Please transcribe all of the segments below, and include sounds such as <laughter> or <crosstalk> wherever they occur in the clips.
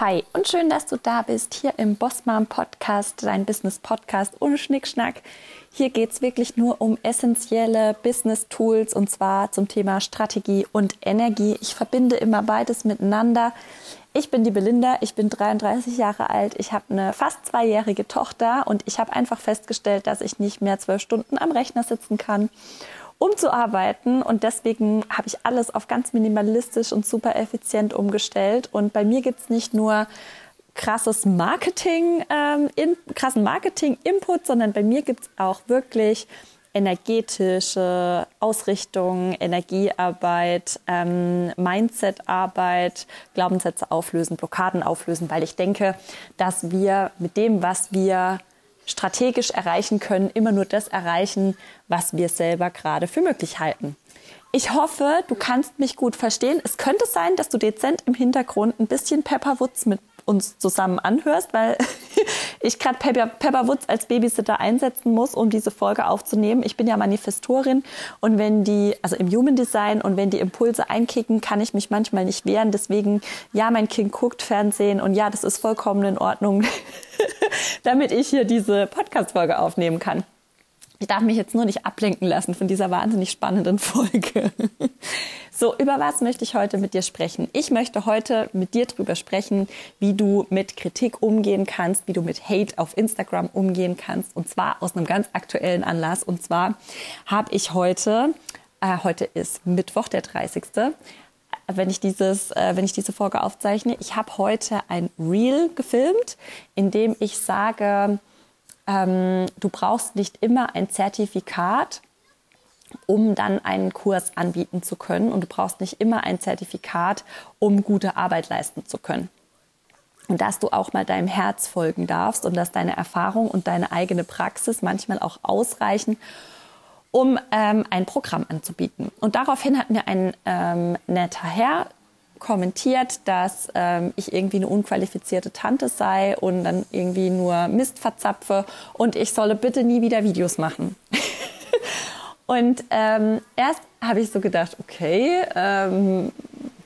Hi und schön, dass du da bist hier im Bossmom Podcast, dein Business Podcast ohne Schnickschnack. Hier geht es wirklich nur um essentielle Business Tools und zwar zum Thema Strategie und Energie. Ich verbinde immer beides miteinander. Ich bin die Belinda, ich bin 33 Jahre alt, ich habe eine fast zweijährige Tochter und ich habe einfach festgestellt, dass ich nicht mehr zwölf Stunden am Rechner sitzen kann um zu arbeiten. Und deswegen habe ich alles auf ganz minimalistisch und super effizient umgestellt. Und bei mir gibt es nicht nur krasses Marketing, ähm, in, krassen Marketing-Input, sondern bei mir gibt es auch wirklich energetische Ausrichtung, Energiearbeit, ähm, Mindsetarbeit, Glaubenssätze auflösen, Blockaden auflösen, weil ich denke, dass wir mit dem, was wir strategisch erreichen können, immer nur das erreichen, was wir selber gerade für möglich halten. Ich hoffe, du kannst mich gut verstehen. Es könnte sein, dass du dezent im Hintergrund ein bisschen Pepperwoods mit uns zusammen anhörst, weil ich gerade Pepper, Pepper Woods als Babysitter einsetzen muss, um diese Folge aufzunehmen. Ich bin ja Manifestorin und wenn die, also im Human Design und wenn die Impulse einkicken, kann ich mich manchmal nicht wehren. Deswegen, ja, mein Kind guckt Fernsehen und ja, das ist vollkommen in Ordnung, <laughs> damit ich hier diese Podcast-Folge aufnehmen kann. Ich darf mich jetzt nur nicht ablenken lassen von dieser wahnsinnig spannenden Folge. <laughs> So, über was möchte ich heute mit dir sprechen? Ich möchte heute mit dir darüber sprechen, wie du mit Kritik umgehen kannst, wie du mit Hate auf Instagram umgehen kannst. Und zwar aus einem ganz aktuellen Anlass. Und zwar habe ich heute, äh, heute ist Mittwoch, der 30 wenn ich dieses, äh, wenn ich diese Folge aufzeichne. Ich habe heute ein Reel gefilmt, in dem ich sage, ähm, du brauchst nicht immer ein Zertifikat, um dann einen Kurs anbieten zu können. Und du brauchst nicht immer ein Zertifikat, um gute Arbeit leisten zu können. Und dass du auch mal deinem Herz folgen darfst und dass deine Erfahrung und deine eigene Praxis manchmal auch ausreichen, um ähm, ein Programm anzubieten. Und daraufhin hat mir ein ähm, netter Herr kommentiert, dass ähm, ich irgendwie eine unqualifizierte Tante sei und dann irgendwie nur Mist verzapfe und ich solle bitte nie wieder Videos machen. Und ähm, erst habe ich so gedacht, okay, ähm,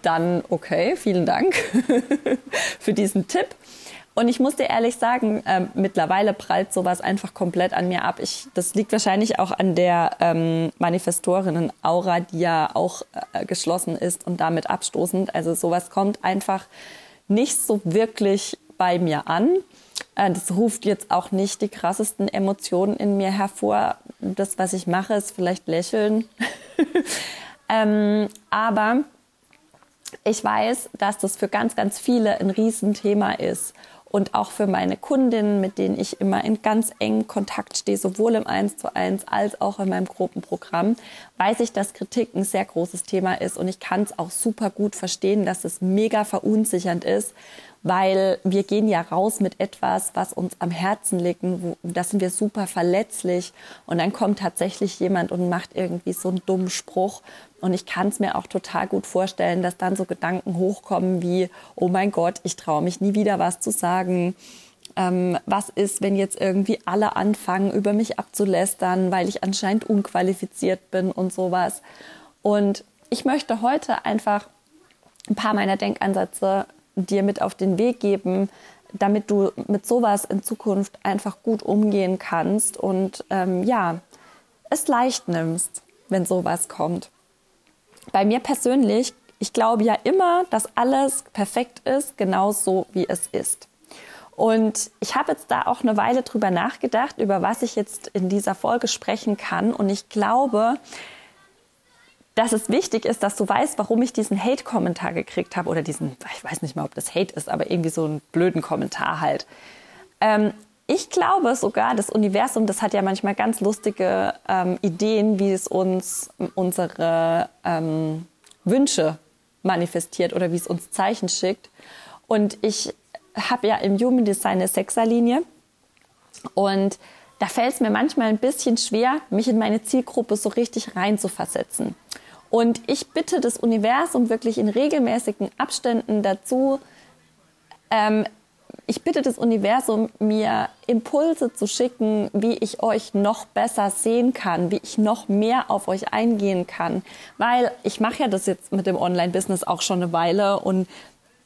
dann okay, vielen Dank <laughs> für diesen Tipp. Und ich muss dir ehrlich sagen, äh, mittlerweile prallt sowas einfach komplett an mir ab. Ich, das liegt wahrscheinlich auch an der ähm, Manifestorinnen-Aura, die ja auch äh, geschlossen ist und damit abstoßend. Also sowas kommt einfach nicht so wirklich bei mir an. Äh, das ruft jetzt auch nicht die krassesten Emotionen in mir hervor. Das, was ich mache, ist vielleicht lächeln. <laughs> ähm, aber ich weiß, dass das für ganz, ganz viele ein Riesenthema ist und auch für meine Kundinnen, mit denen ich immer in ganz engen Kontakt stehe, sowohl im 1 zu 1 als auch in meinem Gruppenprogramm, weiß ich, dass Kritik ein sehr großes Thema ist und ich kann es auch super gut verstehen, dass es mega verunsichernd ist, weil wir gehen ja raus mit etwas, was uns am Herzen liegt, wo, da sind wir super verletzlich und dann kommt tatsächlich jemand und macht irgendwie so einen dummen Spruch und ich kann es mir auch total gut vorstellen, dass dann so Gedanken hochkommen wie, oh mein Gott, ich traue mich nie wieder was zu sagen. Ähm, was ist, wenn jetzt irgendwie alle anfangen, über mich abzulästern, weil ich anscheinend unqualifiziert bin und sowas. Und ich möchte heute einfach ein paar meiner Denkansätze dir mit auf den Weg geben, damit du mit sowas in Zukunft einfach gut umgehen kannst und ähm, ja, es leicht nimmst, wenn sowas kommt. Bei mir persönlich, ich glaube ja immer, dass alles perfekt ist, genau so wie es ist. Und ich habe jetzt da auch eine Weile drüber nachgedacht, über was ich jetzt in dieser Folge sprechen kann. Und ich glaube, dass es wichtig ist, dass du weißt, warum ich diesen Hate-Kommentar gekriegt habe oder diesen, ich weiß nicht mal, ob das Hate ist, aber irgendwie so einen blöden Kommentar halt. Ähm, ich glaube sogar, das Universum, das hat ja manchmal ganz lustige ähm, Ideen, wie es uns unsere ähm, Wünsche manifestiert oder wie es uns Zeichen schickt. Und ich habe ja im Human Design eine Sechserlinie und da fällt es mir manchmal ein bisschen schwer, mich in meine Zielgruppe so richtig rein zu versetzen. Und ich bitte das Universum wirklich in regelmäßigen Abständen dazu, ähm, ich bitte das Universum, mir Impulse zu schicken, wie ich euch noch besser sehen kann, wie ich noch mehr auf euch eingehen kann. Weil ich mache ja das jetzt mit dem Online-Business auch schon eine Weile und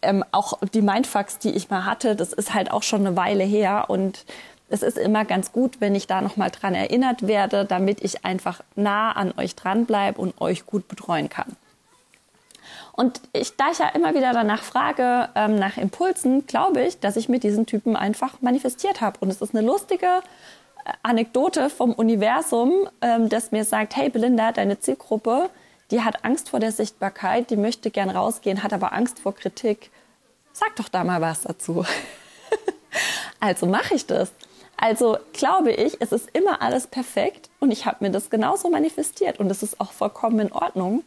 ähm, auch die Mindfucks, die ich mal hatte, das ist halt auch schon eine Weile her und es ist immer ganz gut, wenn ich da nochmal dran erinnert werde, damit ich einfach nah an euch dranbleibe und euch gut betreuen kann. Und ich, da ich ja immer wieder danach frage, ähm, nach Impulsen, glaube ich, dass ich mit diesen Typen einfach manifestiert habe. Und es ist eine lustige äh, Anekdote vom Universum, ähm, das mir sagt, hey Belinda, deine Zielgruppe, die hat Angst vor der Sichtbarkeit, die möchte gern rausgehen, hat aber Angst vor Kritik. Sag doch da mal was dazu. <laughs> also mache ich das. Also glaube ich, es ist immer alles perfekt und ich habe mir das genauso manifestiert und es ist auch vollkommen in Ordnung.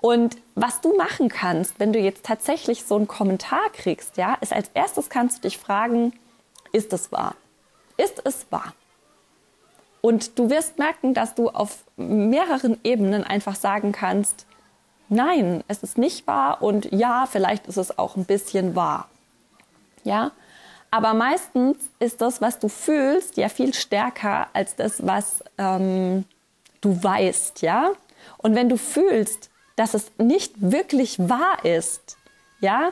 Und was du machen kannst, wenn du jetzt tatsächlich so einen Kommentar kriegst, ja, ist als erstes kannst du dich fragen, ist es wahr? Ist es wahr? Und du wirst merken, dass du auf mehreren Ebenen einfach sagen kannst, nein, es ist nicht wahr und ja, vielleicht ist es auch ein bisschen wahr. Ja, aber meistens ist das, was du fühlst, ja viel stärker als das, was ähm, du weißt, ja. Und wenn du fühlst, dass es nicht wirklich wahr ist, ja,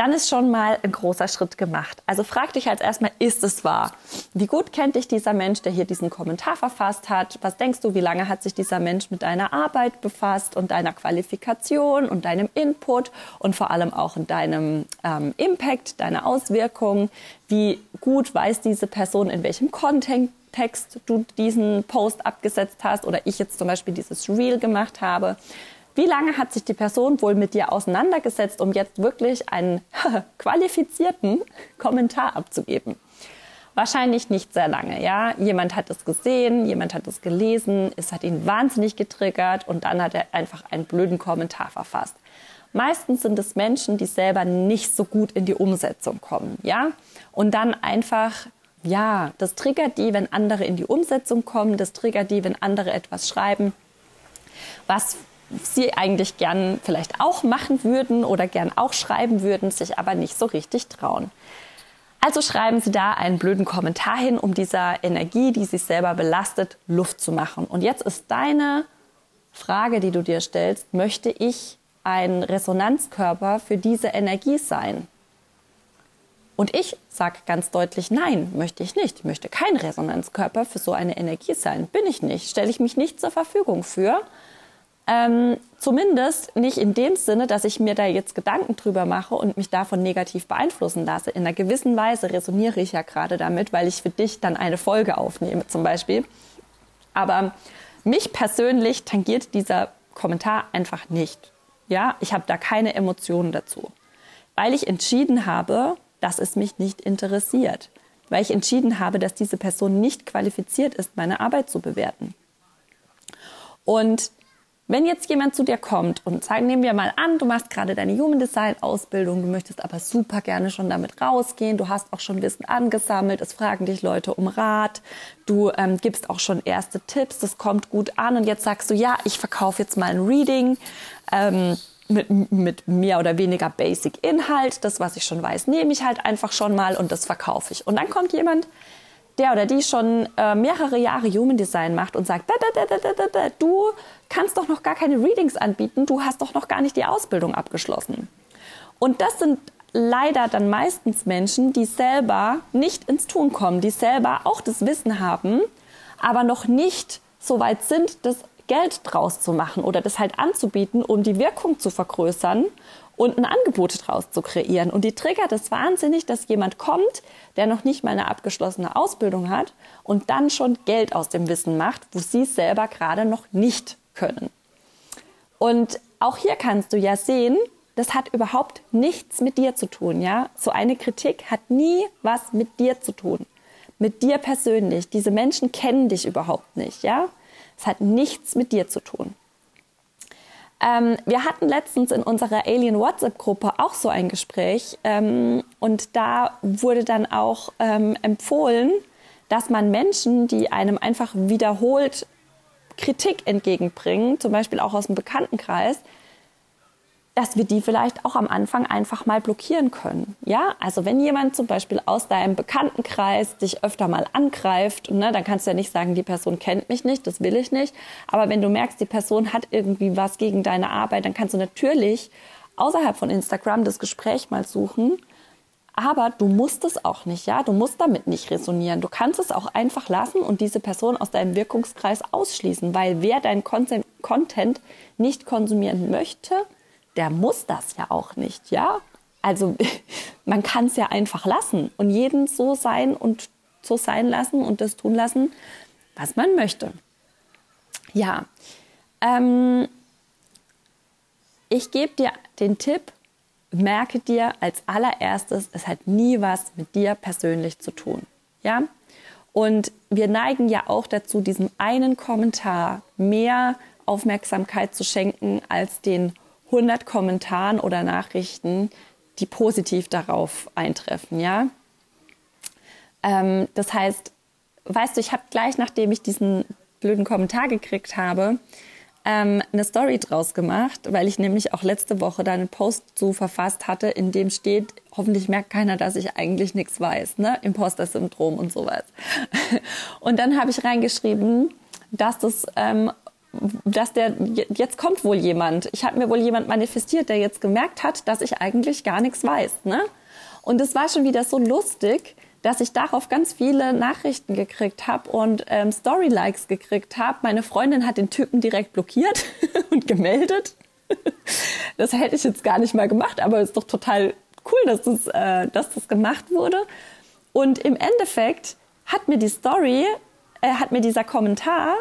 dann ist schon mal ein großer Schritt gemacht. Also frag dich als erstmal, ist es wahr? Wie gut kennt dich dieser Mensch, der hier diesen Kommentar verfasst hat? Was denkst du, wie lange hat sich dieser Mensch mit deiner Arbeit befasst und deiner Qualifikation und deinem Input und vor allem auch in deinem ähm, Impact, deiner Auswirkungen? Wie gut weiß diese Person, in welchem Kontext du diesen Post abgesetzt hast oder ich jetzt zum Beispiel dieses Reel gemacht habe? Wie lange hat sich die Person wohl mit dir auseinandergesetzt, um jetzt wirklich einen <laughs> qualifizierten Kommentar abzugeben? Wahrscheinlich nicht sehr lange, ja. Jemand hat es gesehen, jemand hat es gelesen, es hat ihn wahnsinnig getriggert und dann hat er einfach einen blöden Kommentar verfasst. Meistens sind es Menschen, die selber nicht so gut in die Umsetzung kommen, ja. Und dann einfach, ja, das triggert die, wenn andere in die Umsetzung kommen, das triggert die, wenn andere etwas schreiben, was sie eigentlich gern vielleicht auch machen würden oder gern auch schreiben würden, sich aber nicht so richtig trauen. Also schreiben Sie da einen blöden Kommentar hin, um dieser Energie, die sich selber belastet, Luft zu machen. Und jetzt ist deine Frage, die du dir stellst, möchte ich ein Resonanzkörper für diese Energie sein? Und ich sage ganz deutlich, nein, möchte ich nicht. Ich möchte kein Resonanzkörper für so eine Energie sein. Bin ich nicht. Stelle ich mich nicht zur Verfügung für. Ähm, zumindest nicht in dem Sinne, dass ich mir da jetzt Gedanken drüber mache und mich davon negativ beeinflussen lasse. In einer gewissen Weise resoniere ich ja gerade damit, weil ich für dich dann eine Folge aufnehme zum Beispiel. Aber mich persönlich tangiert dieser Kommentar einfach nicht. Ja, ich habe da keine Emotionen dazu, weil ich entschieden habe, dass es mich nicht interessiert, weil ich entschieden habe, dass diese Person nicht qualifiziert ist, meine Arbeit zu bewerten. Und wenn jetzt jemand zu dir kommt und sagen, nehmen wir mal an, du machst gerade deine Human Design Ausbildung, du möchtest aber super gerne schon damit rausgehen, du hast auch schon Wissen angesammelt, es fragen dich Leute um Rat, du ähm, gibst auch schon erste Tipps, das kommt gut an und jetzt sagst du, ja, ich verkaufe jetzt mal ein Reading. Ähm, mit, mit mehr oder weniger Basic Inhalt. Das, was ich schon weiß, nehme ich halt einfach schon mal und das verkaufe ich. Und dann kommt jemand, der oder die schon äh, mehrere Jahre Human Design macht und sagt, du kannst doch noch gar keine Readings anbieten, du hast doch noch gar nicht die Ausbildung abgeschlossen. Und das sind leider dann meistens Menschen, die selber nicht ins Tun kommen, die selber auch das Wissen haben, aber noch nicht so weit sind, das Geld draus zu machen oder das halt anzubieten, um die Wirkung zu vergrößern und ein Angebot daraus zu kreieren. Und die triggert es wahnsinnig, dass jemand kommt, der noch nicht mal eine abgeschlossene Ausbildung hat und dann schon Geld aus dem Wissen macht, wo sie selber gerade noch nicht können. Und auch hier kannst du ja sehen, das hat überhaupt nichts mit dir zu tun, ja? So eine Kritik hat nie was mit dir zu tun. Mit dir persönlich. Diese Menschen kennen dich überhaupt nicht, ja? Es hat nichts mit dir zu tun. Ähm, wir hatten letztens in unserer Alien WhatsApp-Gruppe auch so ein Gespräch ähm, und da wurde dann auch ähm, empfohlen, dass man Menschen, die einem einfach wiederholt Kritik entgegenbringen, zum Beispiel auch aus dem Bekanntenkreis, dass wir die vielleicht auch am Anfang einfach mal blockieren können. Ja, also wenn jemand zum Beispiel aus deinem Bekanntenkreis dich öfter mal angreift, ne, dann kannst du ja nicht sagen, die Person kennt mich nicht, das will ich nicht. Aber wenn du merkst, die Person hat irgendwie was gegen deine Arbeit, dann kannst du natürlich außerhalb von Instagram das Gespräch mal suchen. Aber du musst es auch nicht, ja. Du musst damit nicht resonieren. Du kannst es auch einfach lassen und diese Person aus deinem Wirkungskreis ausschließen, weil wer dein Content nicht konsumieren möchte, der muss das ja auch nicht, ja. Also <laughs> man kann es ja einfach lassen und jeden so sein und so sein lassen und das tun lassen, was man möchte. Ja, ähm, ich gebe dir den Tipp, merke dir als allererstes, es hat nie was mit dir persönlich zu tun. Ja? Und wir neigen ja auch dazu, diesem einen Kommentar mehr Aufmerksamkeit zu schenken als den 100 Kommentaren oder Nachrichten, die positiv darauf eintreffen. Ja? Ähm, das heißt, weißt du, ich habe gleich nachdem ich diesen blöden Kommentar gekriegt habe, ähm, eine Story draus gemacht, weil ich nämlich auch letzte Woche da einen Post so verfasst hatte, in dem steht, hoffentlich merkt keiner, dass ich eigentlich nichts weiß, ne? Imposter-Syndrom und sowas. <laughs> Und dann habe ich reingeschrieben, dass das ähm, dass der jetzt kommt wohl jemand. Ich habe mir wohl jemand manifestiert, der jetzt gemerkt hat, dass ich eigentlich gar nichts weiß. Ne? Und es war schon wieder so lustig, dass ich darauf ganz viele Nachrichten gekriegt habe und ähm, Story-Likes gekriegt habe. Meine Freundin hat den Typen direkt blockiert <laughs> und gemeldet. das hätte ich jetzt gar nicht mal gemacht, aber es ist doch total cool, dass das, äh, dass das gemacht wurde. Und im Endeffekt hat mir die Story, äh, hat mir dieser Kommentar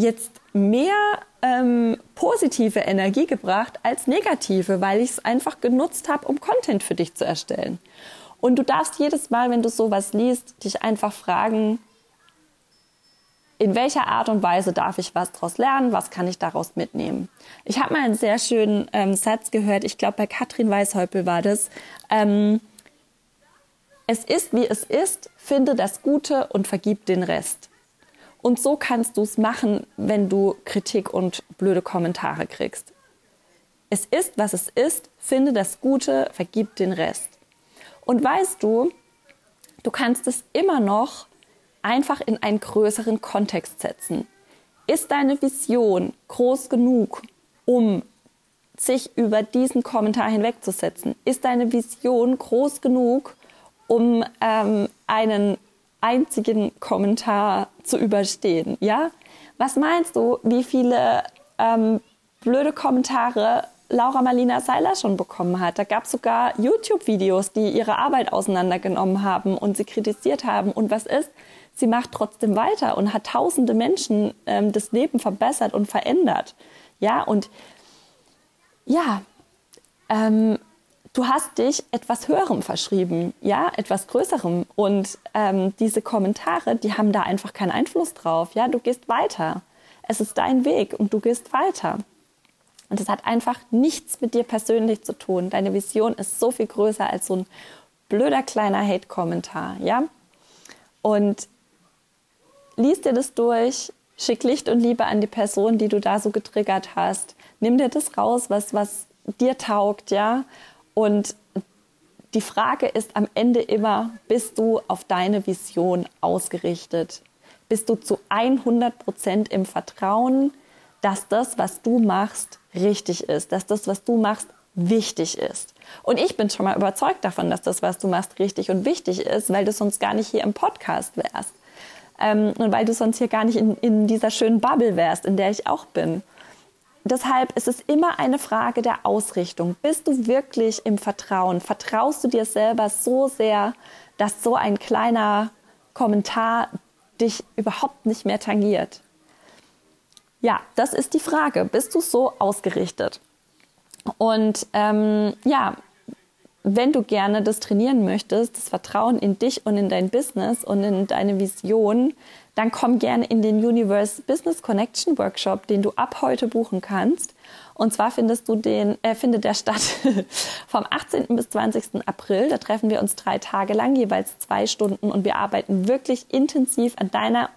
jetzt mehr ähm, positive Energie gebracht als negative, weil ich es einfach genutzt habe, um Content für dich zu erstellen. Und du darfst jedes Mal, wenn du sowas liest, dich einfach fragen, in welcher Art und Weise darf ich was daraus lernen, was kann ich daraus mitnehmen. Ich habe mal einen sehr schönen ähm, Satz gehört, ich glaube bei Katrin Weishäupel war das. Ähm, es ist, wie es ist, finde das Gute und vergib den Rest. Und so kannst du es machen, wenn du Kritik und blöde Kommentare kriegst. Es ist, was es ist, finde das Gute, vergib den Rest. Und weißt du, du kannst es immer noch einfach in einen größeren Kontext setzen. Ist deine Vision groß genug, um sich über diesen Kommentar hinwegzusetzen? Ist deine Vision groß genug, um ähm, einen einzigen Kommentar zu überstehen? Ja? Was meinst du, wie viele ähm, blöde Kommentare Laura Marlina Seiler schon bekommen hat. Da gab es sogar YouTube-Videos, die ihre Arbeit auseinandergenommen haben und sie kritisiert haben. Und was ist? Sie macht trotzdem weiter und hat tausende Menschen ähm, das Leben verbessert und verändert. Ja, und ja, ähm, du hast dich etwas Höherem verschrieben, ja, etwas Größerem. Und ähm, diese Kommentare, die haben da einfach keinen Einfluss drauf. Ja, du gehst weiter. Es ist dein Weg und du gehst weiter. Und das hat einfach nichts mit dir persönlich zu tun. Deine Vision ist so viel größer als so ein blöder kleiner Hate-Kommentar, ja? Und lies dir das durch, schick Licht und Liebe an die Person, die du da so getriggert hast. Nimm dir das raus, was, was dir taugt, ja? Und die Frage ist am Ende immer, bist du auf deine Vision ausgerichtet? Bist du zu 100 Prozent im Vertrauen, dass das, was du machst, richtig ist, dass das, was du machst, wichtig ist. Und ich bin schon mal überzeugt davon, dass das, was du machst, richtig und wichtig ist, weil du sonst gar nicht hier im Podcast wärst. Ähm, und weil du sonst hier gar nicht in, in dieser schönen Bubble wärst, in der ich auch bin. Deshalb ist es immer eine Frage der Ausrichtung. Bist du wirklich im Vertrauen? Vertraust du dir selber so sehr, dass so ein kleiner Kommentar dich überhaupt nicht mehr tangiert? Ja, das ist die Frage. Bist du so ausgerichtet? Und ähm, ja, wenn du gerne das trainieren möchtest, das Vertrauen in dich und in dein Business und in deine Vision, dann komm gerne in den Universe Business Connection Workshop, den du ab heute buchen kannst. Und zwar findest du den, äh, findet der statt <laughs> vom 18. bis 20. April. Da treffen wir uns drei Tage lang, jeweils zwei Stunden und wir arbeiten wirklich intensiv an deiner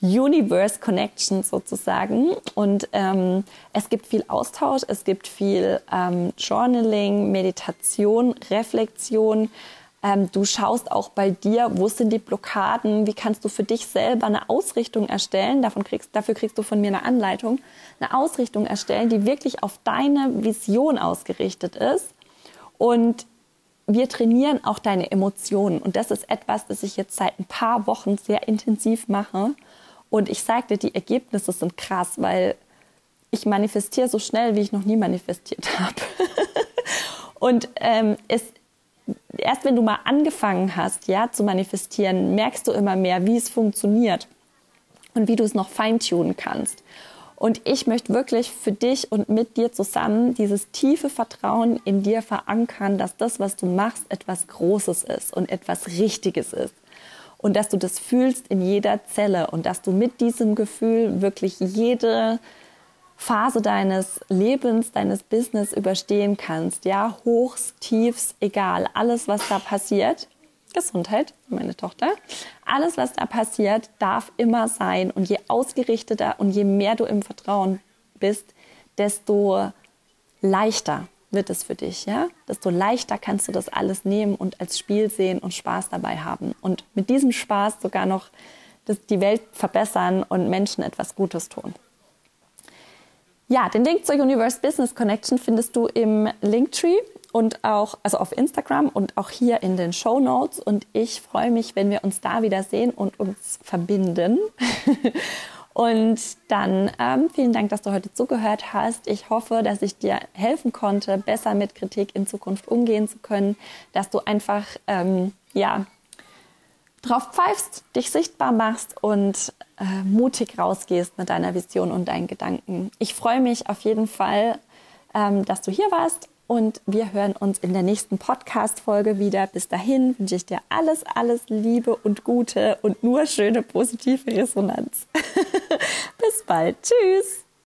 Universe Connection sozusagen. Und ähm, es gibt viel Austausch, es gibt viel ähm, Journaling, Meditation, Reflexion. Ähm, du schaust auch bei dir, wo sind die Blockaden, wie kannst du für dich selber eine Ausrichtung erstellen. Davon kriegst, dafür kriegst du von mir eine Anleitung. Eine Ausrichtung erstellen, die wirklich auf deine Vision ausgerichtet ist. Und wir trainieren auch deine Emotionen. Und das ist etwas, das ich jetzt seit ein paar Wochen sehr intensiv mache. Und ich sagte, die Ergebnisse sind krass, weil ich manifestiere so schnell, wie ich noch nie manifestiert habe. <laughs> und ähm, es, erst wenn du mal angefangen hast, ja, zu manifestieren, merkst du immer mehr, wie es funktioniert und wie du es noch feintunen kannst. Und ich möchte wirklich für dich und mit dir zusammen dieses tiefe Vertrauen in dir verankern, dass das, was du machst, etwas Großes ist und etwas Richtiges ist. Und dass du das fühlst in jeder Zelle und dass du mit diesem Gefühl wirklich jede Phase deines Lebens, deines Business überstehen kannst. Ja, hochs, tiefs, egal. Alles, was da passiert, Gesundheit, meine Tochter. Alles, was da passiert, darf immer sein. Und je ausgerichteter und je mehr du im Vertrauen bist, desto leichter wird es für dich, ja? Desto leichter kannst du das alles nehmen und als Spiel sehen und Spaß dabei haben. Und mit diesem Spaß sogar noch die Welt verbessern und Menschen etwas Gutes tun. Ja, den Link zur Universe Business Connection findest du im Linktree und auch, also auf Instagram und auch hier in den Show Notes. Und ich freue mich, wenn wir uns da wieder sehen und uns verbinden. <laughs> und dann ähm, vielen Dank, dass du heute zugehört hast. Ich hoffe, dass ich dir helfen konnte, besser mit Kritik in Zukunft umgehen zu können, dass du einfach, ähm, ja, drauf pfeifst, dich sichtbar machst und äh, mutig rausgehst mit deiner Vision und deinen Gedanken. Ich freue mich auf jeden Fall, ähm, dass du hier warst und wir hören uns in der nächsten Podcast-Folge wieder. Bis dahin wünsche ich dir alles, alles Liebe und Gute und nur schöne positive Resonanz. <laughs> Bis bald. Tschüss.